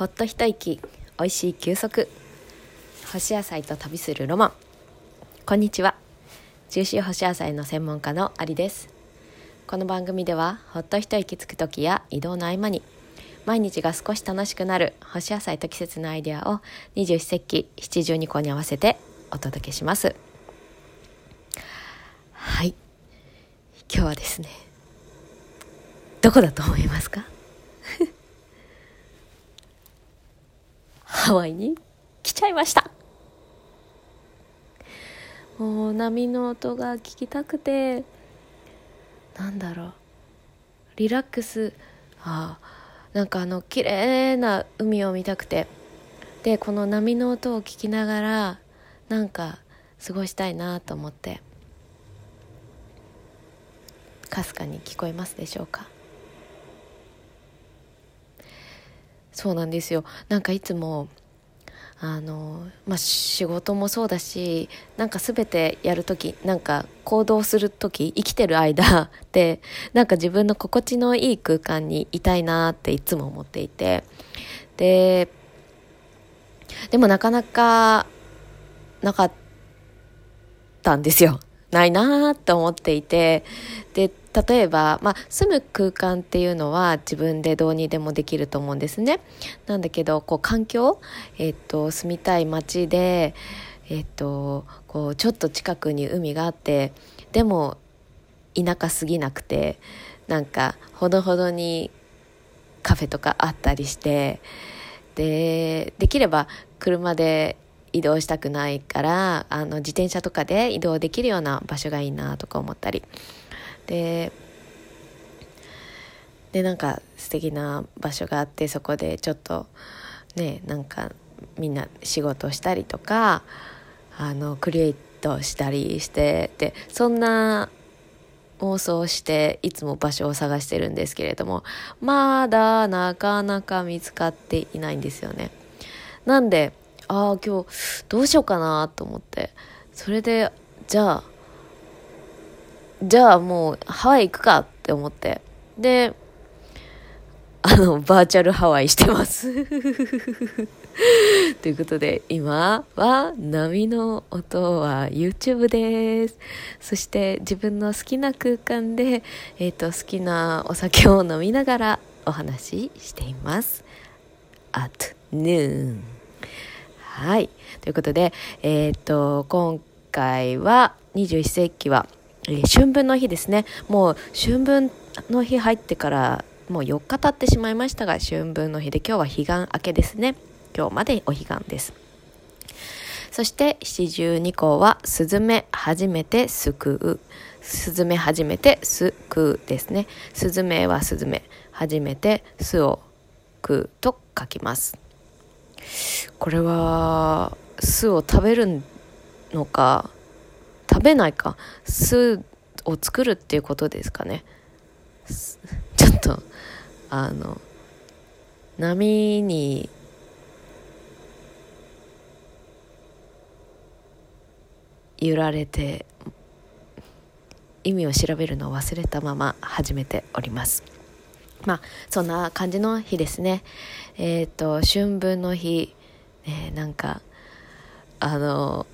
ほっと一息おいしい休息。干し野菜と旅するロマン。こんにちは。中秋干し野菜の専門家のありです。この番組ではほっと一息つく時や移動の合間に毎日が少し楽しくなる干し野菜と季節のアイデアを二十四節気七十二項に合わせてお届けします。はい。今日はですねどこだと思いますか？ハワイに来ちゃいました。もう波の音が聞きたくてなんだろう。リラックス。あなんかあの綺麗な海を見たくて。でこの波の音を聞きながらなんか過ごしたいなと思って。かすかに聞こえますでしょうか。そうなんですよ。なんかいつもあのまあ仕事もそうだしなんか全てやる時なんか行動する時生きてる間 ってなんか自分の心地のいい空間にいたいなっていつも思っていて。ででもなかなかなかったんですよ。ないなと思っていて。で例えば、まあ、住む空間っていうのは自分でどうにでもできると思うんですね。なんだけどこう環境、えっと、住みたい街で、えっと、こうちょっと近くに海があってでも田舎すぎなくてなんかほどほどにカフェとかあったりしてでできれば車で移動したくないからあの自転車とかで移動できるような場所がいいなとか思ったり。ででなんか素敵な場所があってそこでちょっとねなんかみんな仕事したりとかあのクリエイトしたりしてでそんな妄想していつも場所を探してるんですけれどもまだなかなか見つかっていないんですよね。なんでああ今日どうしようかなと思ってそれでじゃあじゃあもうハワイ行くかって思って。で、あの、バーチャルハワイしてます。ということで、今は波の音は YouTube です。そして自分の好きな空間で、えっ、ー、と、好きなお酒を飲みながらお話ししています。at noon。はい。ということで、えっ、ー、と、今回は21世紀は、春分の日ですね。もう春分の日入ってからもう4日経ってしまいましたが春分の日で今日は彼岸明けですね。今日までお彼岸です。そして七十二項はスズメ初めて救う。スズメ初めて救うですね。スズメはスズメ初めて巣を食うと書きます。これは巣を食べるのか食べないか。巣を作るっていうことですかね。ちょっとあの波に揺られて意味を調べるのを忘れたまま始めております。まあそんな感じの日ですね。えっ、ー、と春分の日、えー、なんかあの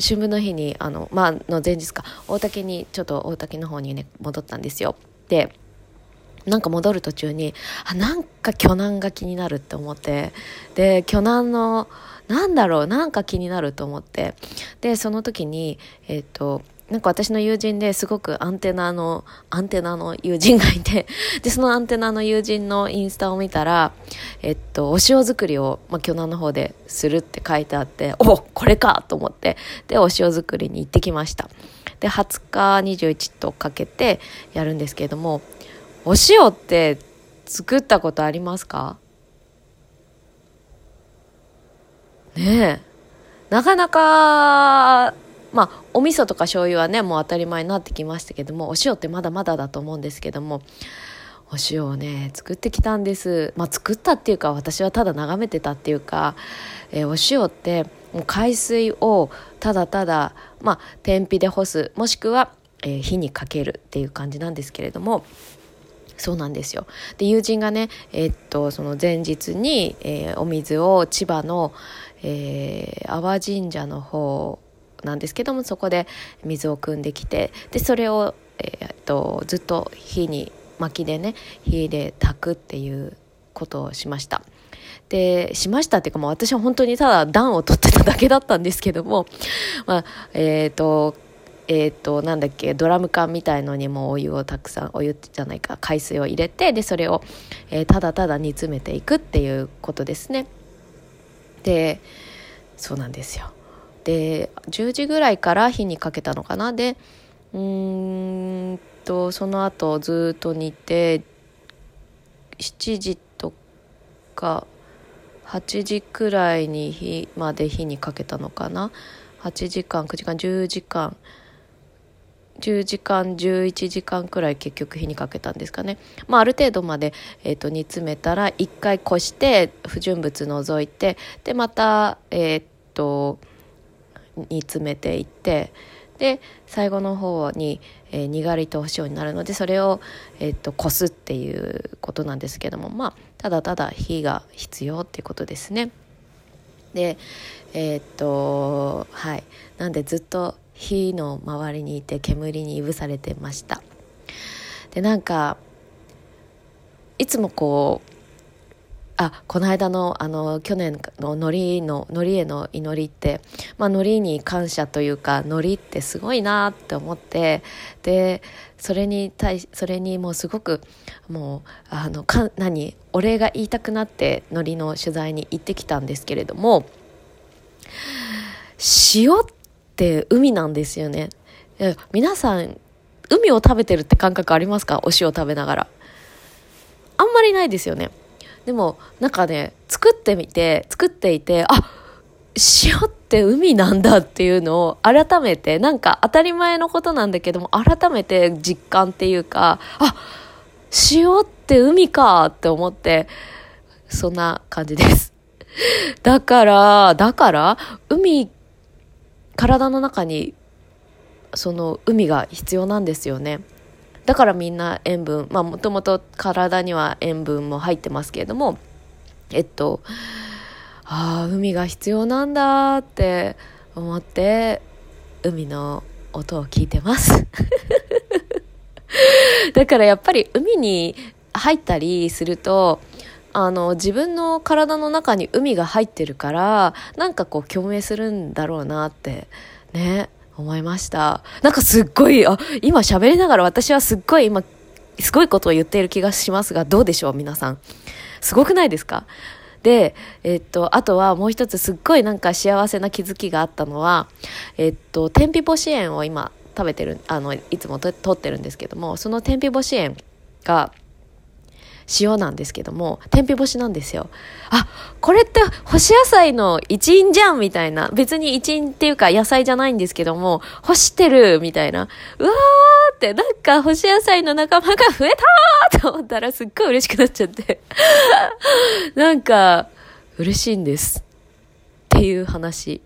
春分の日にあの、まあの前日か。大竹にちょっと大竹の方にね戻ったんですよ。でなんか戻る途中にあなんか巨難が気になるって思って。で巨難のなんだろうなんか気になると思って。でその時にえっ、ー、となんか私の友人ですごくアンテナの、アンテナの友人がいて、で、そのアンテナの友人のインスタを見たら、えっと、お塩作りを、まあ、巨南の方でするって書いてあって、おこれかと思って、で、お塩作りに行ってきました。で、20日21とかけてやるんですけれども、お塩って作ったことありますか？ねえ。なかなかまあお味噌とか醤油はねもう当たり前になってきましたけどもお塩ってまだまだだと思うんですけどもお塩をね作ってきたんです。まあ作ったっていうか私はただ眺めてたっていうか、えー、お塩ってもう海水をただただまあ天日で干すもしくは、えー、火にかけるっていう感じなんですけれどもそうなんですよ。で友人がね、えー、っとその前日に、えー、お水を千葉の、えー、阿波神社の方なんですけどもそこで水を汲んできてでそれを、えー、っとずっと火に薪でね火で炊くっていうことをしました。でしましたっていうかもう私は本当にただ暖を取ってただけだったんですけども、まあ、えっ、ー、とえーと、なんだっけドラム缶みたいのにもお湯をたくさんお湯じゃないか海水を入れてでそれを、えー、ただただ煮詰めていくっていうことですねでそうなんですよで10時ぐらいから火にかけたのかな。でうんとその後ずっと煮て7時とか8時くらいに火まで火にかけたのかな。8時間9時間10時間。10時間11時間くらい結局火にかけたんですかね、まあ、ある程度まで、えーと、煮詰めたら1回こして不純物除いてでまた、えーと、煮詰めていってで最後の方に、えー、にがりとお塩になるのでそれを、えーと、こすっていうことなんですけどもまあただただ火が必要っていうことですね。でえっ、とはいなんでずっと火の周りにいて煙にいぶされてましたでなんかいつもこうあこの間のあの去年ののりののりへの祈りって、まあ、のりに感謝というかのりってすごいなって思ってでそれに対それにもうすごくもうあのか何お礼が言いたくなってのりの取材に行ってきたんですけれども塩って海なんですよね。皆さん、海を食べてるって感覚ありますか？お塩食べながら。あんまりないですよね。でも、なんかね、作ってみて、作っていて、あ塩って海なんだっていうのを改めて、なんか当たり前のことなんだけども、改めて実感っていうか、あ塩って海かって思って、そんな感じです。だから、だから、海体の中にその海が必要なんですよねだからみんな塩分まあもともと体には塩分も入ってますけれどもえっとああ海が必要なんだって思って海の音を聞いてます。だからやっぱり海に入ったりするとあの自分の体の中に海が入ってるからなんかこう共鳴するんだろうなってね。思いました。なんかすっごいあ今喋りながら私はすっごい今すごいことを言っている気がしますがどうでしょう皆さん。すごくないですか？で、えっと、あとはもう一つすっごいなんか幸せな気づきがあったのは、えっと、天日干し園を今食べてる、あの、いつもと取ってるんですけども、その天日干し園が、塩なんですけども、天日干しなんですよ。あ、これって干し野菜の一員じゃんみたいな。別に一員っていうか野菜じゃないんですけども、干してるみたいな。うわーって、なんか干し野菜の仲間が増えたーと思ったらすっごい嬉しくなっちゃって。なんか、嬉しいんです。っていう話。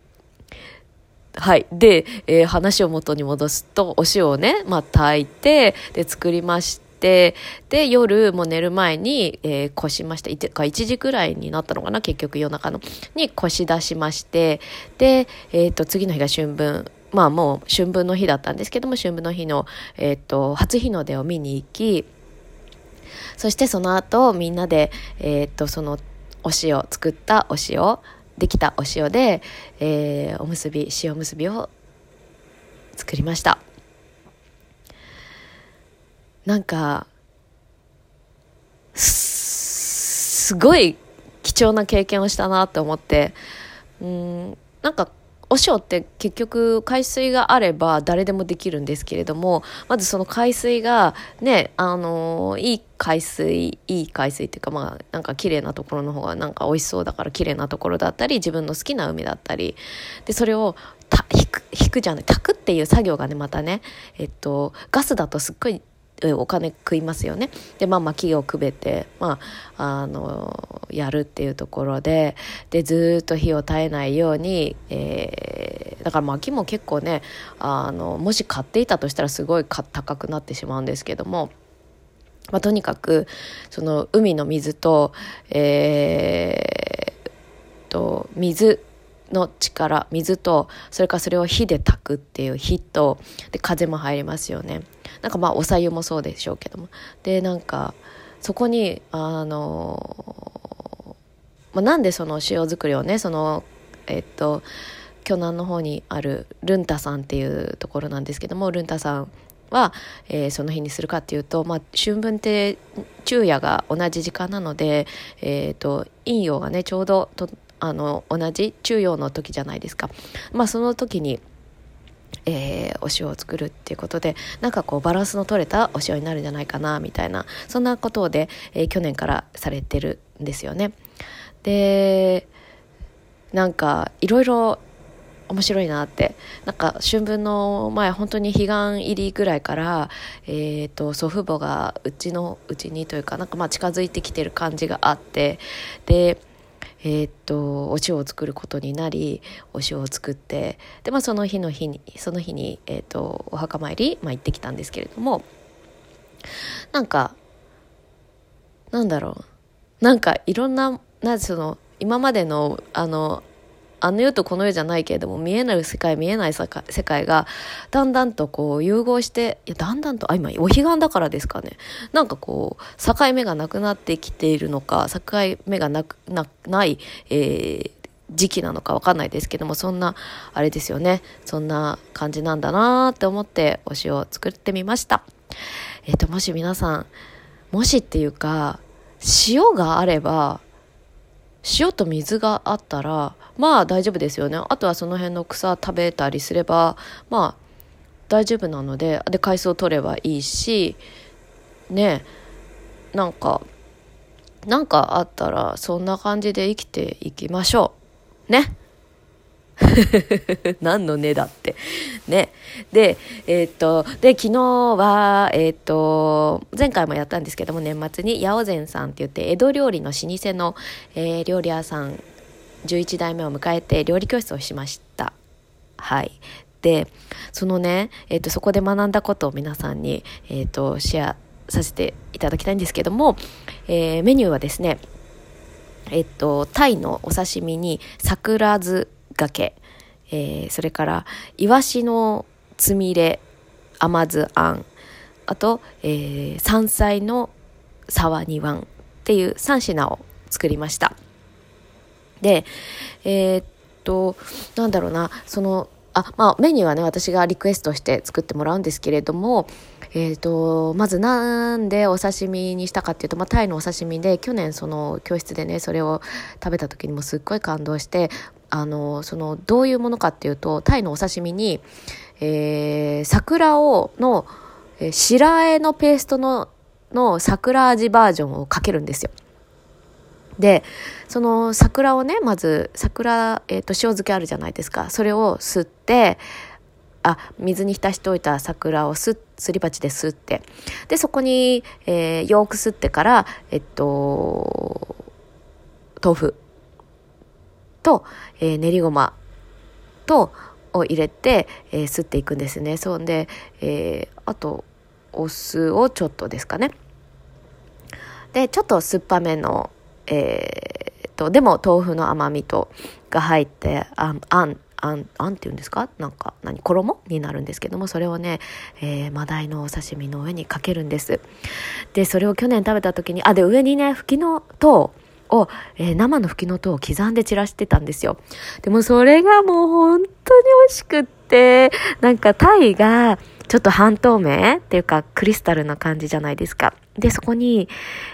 はい。で、えー、話を元に戻すと、お塩をね、まあ、炊いて、で、作りまして、で、夜もう寝る前に、えー、こしました。1, か1時くらいになったのかな？結局夜中の。にこし出しまして、で、え、ー、と、次の日が春分。まあもう春分の日だったんですけども、春分の日の、え、ー、と、初日の出を見に行き、そしてその後、みんなで、えっ、と、その、お塩、作ったお塩、できたお塩で、えー、おむすび、塩むすびを作りました。なんかすごい貴重な経験をしたなって思って。うんなんかお塩って結局海水があれば誰でもできるんですけれどもまずその海水がねあのいい海水いい海水っていうかまあなんか綺麗なところの方がなんか美味しそうだから綺麗なところだったり自分の好きな海だったり。でそれを引く引くじゃない炊くっていう作業がねまたねえっとガスだとすっごいお金食いますよね。で、まあ、薪をくべて、まあ、あの、やるっていうところで、で、ずっと火を絶えないように、えー、だから薪も結構ね、あの、もし買っていたとしたらすごい高くなってしまうんですけども、まあ、とにかくその海の水とえー、と水の力水とそれからそれを火で炊くっていう火とで風も入りますよねなんかまあおさゆもそうでしょうけどもでなんかそこにあの、まあ、なんでその塩作りをねそのえっと巨南の方にあるルンタさんっていうところなんですけどもルンタさんは、えー、その日にするかっていうと、まあ、春分って昼夜が同じ時間なので、えーと、陰陽がねちょうどとあの同じ中陽の時じゃないですか。まあ、その時にえー、お塩を作るっていうことでなんかこうバランスの取れたお塩になるんじゃないかなみたいなそんなことで、えー、去年からされてるんですよね。でなんかいろいろ面白いなってなんか春分の前本当に彼岸入りぐらいから、えーと、祖父母がうちのうちにというかなんかまあ近づいてきてる感じがあってでえー、っとお塩を作ることになりお塩を作ってで、まあ、その日の日にその日に、えー、っとお墓参り、まあ、行ってきたんですけれどもなんかなんだろう。なんかいろんななその今までのあのあの世とこの世じゃないけれども見えない世界見えない世界がだんだんとこう融合していやだんだんとあ今お彼岸だからですかね。なんかこう境目がなくなってきているのか境目がなくなない、えー、時期なのかわかんないですけどもそんなあれですよね。そんな感じなんだなって思ってお塩を作ってみました。えっ、ともし皆さんもしっていうか塩があれば塩と水があったらまあ大丈夫ですよね。あとはその辺の草食べたりすればまあ大丈夫なのでで海藻取ればいいしねなんかなんかあったらそんな感じで生きていきましょう。ね。何のねだって。ね。で、えー、っと、で、昨日は、えー、っと、前回もやったんですけども、年末に八百善さんって言って、江戸料理の老舗の、えー、料理屋さん、11代目を迎えて料理教室をしました。はい。で、そのね、えっと、そこで学んだことを皆さんに、えっと、シェアさせていただきたいんですけども、えメニューはですね、えっと、タイのお刺身に桜酢け、えー、それからイワシのつみれ甘酢あん。あと、えー、山菜の沢煮わんっていう3品を作りました。でえー、っとなんだろうな。そのあまあメニューはね私がリクエストして作ってもらうんですけれどもえーと、まずなんでお刺身にしたかっていうと、まあ、タイのお刺身で去年その教室でねそれを食べた時にもすっごい感動してあのそのどういうものかっていうとタイのお刺身に、えー、桜をの、えー、白あえのペーストのの桜味バージョンをかけるんですよ。でその桜をねまず桜、えーと塩漬けあるじゃないですかそれを吸ってあ水に浸しておいた桜をすすり鉢ですって。でそこに、えー、よくすってからえっと豆腐と、えー、練りごまとを入れて、えー、すっていくんですね。そんで、えー、あとお酢をちょっとですかね。でちょっと酸っぱめのえー、とでも豆腐の甘みとが入ってあんあんあん、あんっていうんですか？なんか、何？衣になるんですけども、それをね、えー、マダイのお刺身の上にかけるんです。で、それを去年食べた時に、あ、で、上にね、吹きのと、を、えー、生の吹きのとを刻んで散らしてたんですよ。でもそれがもう本当に美味しくって、なんかタイがちょっと半透明っていうかクリスタルな感じじゃないですか。で、そこに、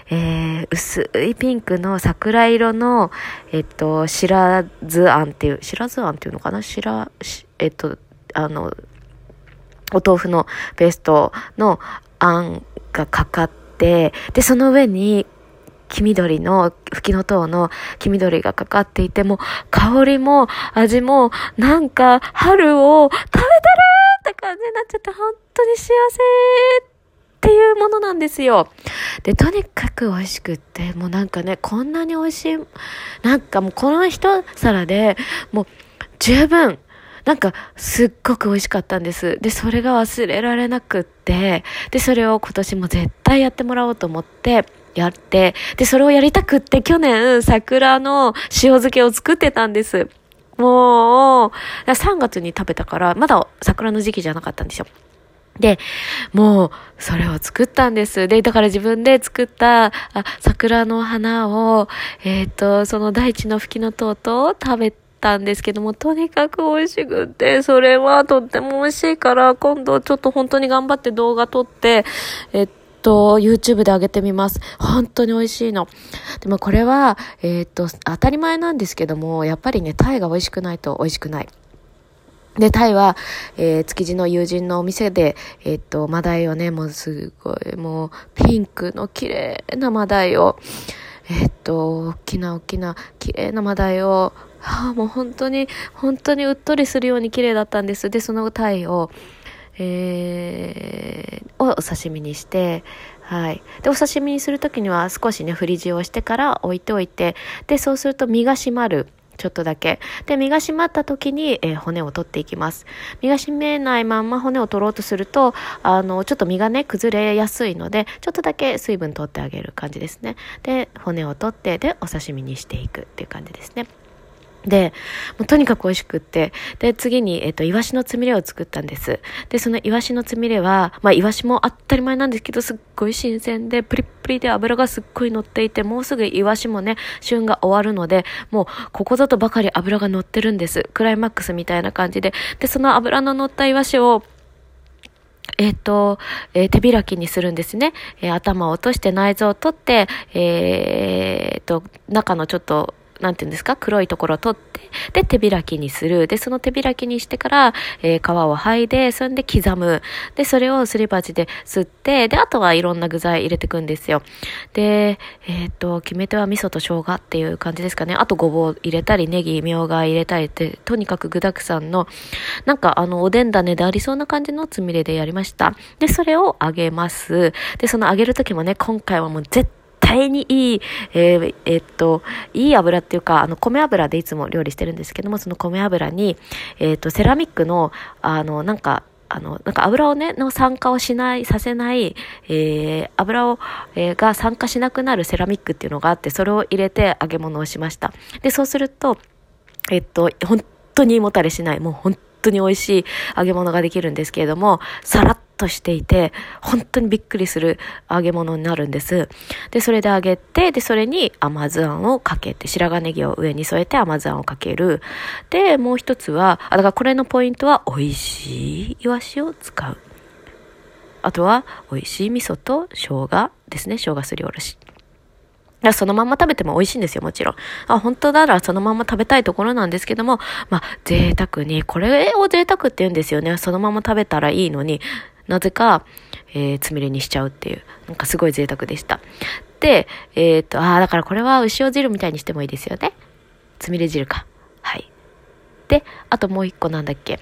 えー、薄いピンクの桜色の、えっと、白酢あんっていう、白酢あんっていうのかな？白、えっと、あの、お豆腐のペーストのあんがかかって、で、その上に黄緑の、吹きの塔の黄緑がかかっていても、香りも味も、なんか、春を食べてるって感じになっちゃって、本当に幸せっていうものなんですよ。で、とにかく美味しくって、もうなんかね、こんなに美味しい、なんかもうこの一皿でもう十分、なんかすっごく美味しかったんです。で、それが忘れられなくって、で、それを今年も絶対やってもらおうと思って、やって、で、それをやりたくって去年桜の塩漬けを作ってたんです。もう、3月に食べたから、まだ桜の時期じゃなかったんですよ。で、もう、それを作ったんです。で、だから自分で作った、あ、桜の花を、えっ、ー、と、その大地の吹きの塔と食べたんですけども、とにかく美味しくて、それはとっても美味しいから、今度ちょっと本当に頑張って動画撮って、えっと、YouTube で上げてみます。本当に美味しいの。でもこれは、えっと、当たり前なんですけども、やっぱりね、タイが美味しくないと美味しくない。で、タイは、えー、築地の友人のお店で、えー、っと、マダイをね、もうすごい、もう、ピンクの綺麗なマダイを、えー、っと、大きな大きな綺麗なマダイを、はあ、もう本当に、本当にうっとりするように綺麗だったんです。で、そのタイを、えー、をお刺身にして、はい。で、お刺身にするときには少しね、振り塩をしてから置いておいて、で、そうすると身が締まる。ちょっとだけ。で、身が締まった時に、えー、骨を取っていきます。身が締めないまんま骨を取ろうとすると、あの、ちょっと身がね、崩れやすいので、ちょっとだけ水分取ってあげる感じですね。で、骨を取って、で、お刺身にしていくっていう感じですね。で、もうとにかく美味しくって、で、次に、えっ、と、イワシのつみれを作ったんです。で、そのイワシのつみれは、まあ、イワシも当たり前なんですけど、すっごい新鮮で、プリップリで油がすっごい乗っていて、もうすぐイワシもね、旬が終わるので、もう、ここぞとばかり油が乗ってるんです。クライマックスみたいな感じで。で、その油の乗ったイワシを、えっ、ー、と、えー、手開きにするんですね。えー、頭を落として内臓を取って、えっと、中のちょっとなんていうんですか、黒いところを取って、で、手開きにする。で、その手開きにしてから、えー、皮を剥いで、そんで刻む。で、それをすり鉢で吸って、で、あとはいろんな具材入れていくんですよ。で、えっ、と、決め手は味噌と生姜っていう感じですかね。あとごぼう入れたり、ネギ、みょうが入れたりって、とにかく具沢山の、なんかあの、おでん種でありそうな感じのつみれでやりました。で、それを揚げます。で、その揚げるときもね、今回はもう絶対対にいい、えー、えー、っと、いい油っていうか、あの、米油でいつも料理してるんですけども、その米油に、えー、っと、セラミックの、あの、なんか、あの、なんか油をね、の酸化をしない、させない、えー、油を、えー、が酸化しなくなるセラミックっていうのがあって、それを入れて揚げ物をしました。で、そうすると、えっと、本当に胃もたれしない、もう本当に美味しい揚げ物ができるんですけれども、さらっとしていて、本当にびっくりする揚げ物になるんです。で、それで揚げて、で、それに甘酢あんをかけて、白髪ネギを上に添えて甘酢あんをかける。で、もう一つは、あ、だからこれのポイントは、美味しいイワシを使う。あとは、美味しい味噌と生姜ですね。生姜すりおろし。そのまんま食べても美味しいんですよ、もちろん。あ、本当ならそのまま食べたいところなんですけども、まあ、贅沢に、これを贅沢って言うんですよね。そのまま食べたらいいのに、なぜか、えー、つみれにしちゃうっていう、なんかすごい贅沢でした。で、えー、っと、ああ、だからこれは牛尾汁みたいにしてもいいですよね。つみれ汁か。はい。で、あともう一個なんだっけ。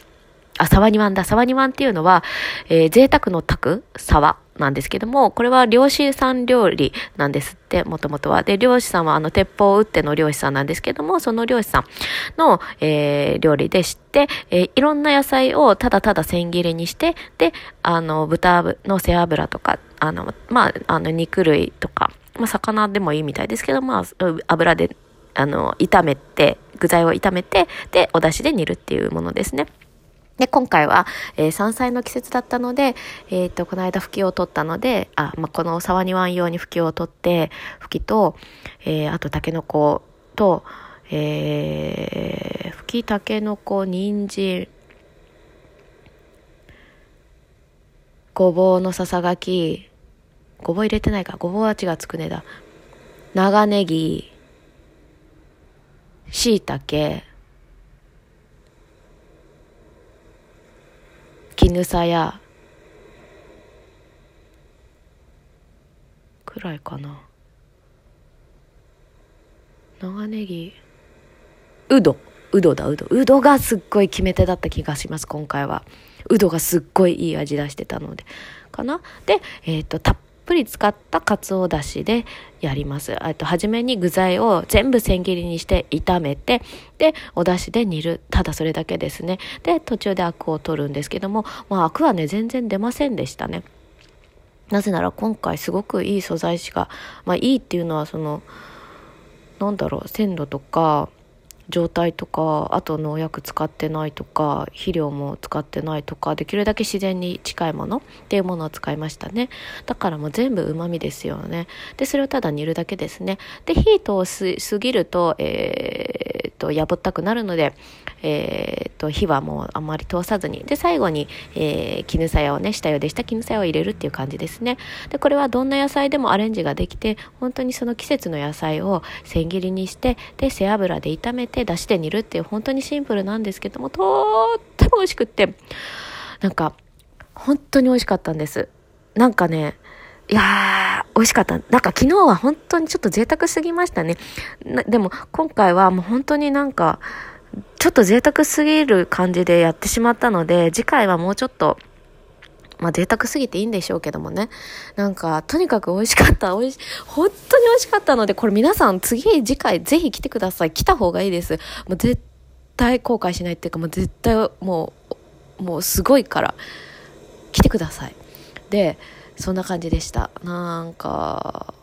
あ、沢煮湾だ。沢煮湾っていうのは、えー、贅沢の炊く沢なんですけども、これは漁師さん料理なんですって、もともとは。で、漁師さんはあの、鉄砲を撃っての漁師さんなんですけども、その漁師さんの、えー、料理でして、えー、いろんな野菜をただただ千切りにして、で、あの、豚の背脂とか、あの、まあ、あの、肉類とか、まあ、魚でもいいみたいですけど、まあ、油で、あの、炒めて、具材を炒めて、で、お出汁で煮るっていうものですね。で、今回は、えー、山菜の季節だったので、えっ、と、この間、吹きを取ったので、あ、まあ、この沢庭用に吹きを取って、吹きと、えー、あと、タケノコと、えー、吹き、タケノコ、人参、ごぼうのささがき、ごぼう入れてないか、ごぼうは違うつくねだ。長ネギ、しいたけ、絹さや。くらいかな。長ネギ。うど。うどだ。うど。うどがすっごい決め手だった気がします今回は。うどがすっごいいい味出してたので。かな？でえっ、ー、とたっぷり使ったかつおだしでやります。あと、初めに具材を全部千切りにして炒めて、で、お出汁で煮る。ただそれだけですね。で、途中でアクを取るんですけども、まあ、アクはね、全然出ませんでしたね。なぜなら今回すごくいい素材しか、まあいいっていうのはその、なんだろう、鮮度とか、状態とかあと農薬使ってないとか肥料も使ってないとかできるだけ自然に近いものっていうものを使いましたね。だからもう全部うまみですよね。でそれをただ煮るだけですね。で火通しすぎるとえー、っとやぼったくなるのでえー、っと火はもうあんまり通さずに。で最後に、えー、絹さやをね下茹でした絹さやを入れるっていう感じですね。でこれはどんな野菜でもアレンジができて本当にその季節の野菜を千切りにしてで背脂で炒めてて出汁で煮るっていう本当にシンプルなんですけどもとっても美味しくってなんか本当に美味しかったんですなんかねいやー、美味しかった。なんか昨日は本当にちょっと贅沢すぎましたね。でも今回はもう本当になんか、ちょっと贅沢すぎる感じでやってしまったので、次回はもうちょっとまあ贅沢すぎていいんでしょうけどもね。なんか、とにかく美味しかった。美味し、本当に美味しかったので、これ皆さん次、次回ぜひ来てください。来た方がいいです。もう絶対後悔しないっていうか、もう絶対もう、もうすごいから、来てください。で、そんな感じでした。なんか、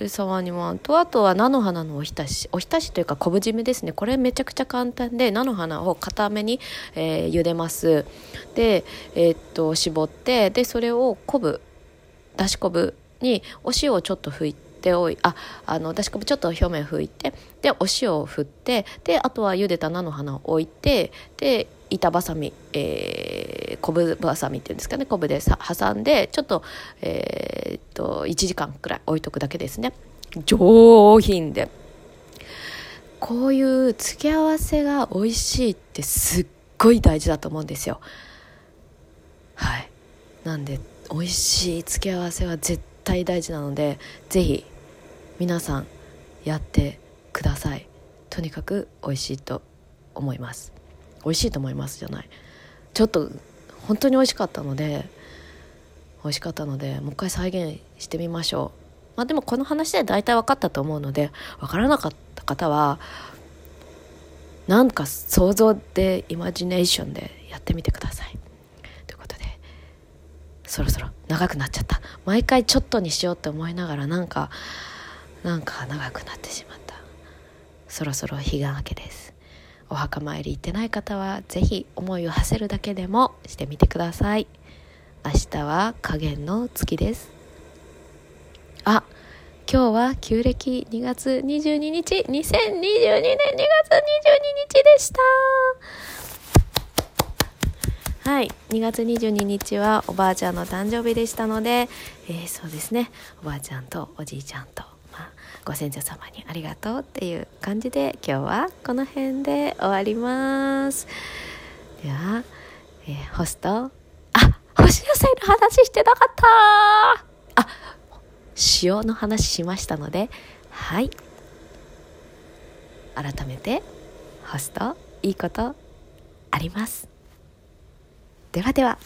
で沢にもとあとは菜の花のおひたし。おひたしというか昆布締めですね。これめちゃくちゃ簡単で菜の花を固めに、えー、茹でます。で、えー、っと絞ってでそれを昆布だし昆布にお塩をちょっと拭いておいああのだし昆布ちょっと表面拭いてでお塩を振ってであとは茹でた菜の花を置いてで板ばさみ、えー、昆布ばさみっていうんですかね昆布でさ挟んでちょっと,、えー、っと1時間くらい置いとくだけですね。上品で。こういう付け合わせが美味しいってすっごい大事だと思うんですよ。はい。なんで美味しい付け合わせは絶対大事なので是非皆さんやってください。とにかく美味しいと思います。美味しいと思いますじゃない。ちょっと本当に美味しかったので美味しかったのでもう一回再現してみましょう。まあでもこの話で大体分かったと思うので分からなかった方はなんか想像でイマジネーションでやってみてください。ということでそろそろ長くなっちゃった。毎回ちょっとにしようって思いながらなんかなんか長くなってしまった。そろそろ彼岸明けです。お墓参り行ってない方は是非思いを馳せるだけでもしてみてください。明日は加減の月です。あ今日は旧暦2月22日。2022年2月22日でした。はい。2月22日はおばあちゃんの誕生日でしたので、えー、そうですね。おばあちゃんとおじいちゃんと。ご先祖様にありがとうっていう感じで今日はこの辺で終わります。では、えー、ホスト。あ干し野菜の話してなかった。あ塩の話しましたのではい。改めてホストいいことあります。ではでは。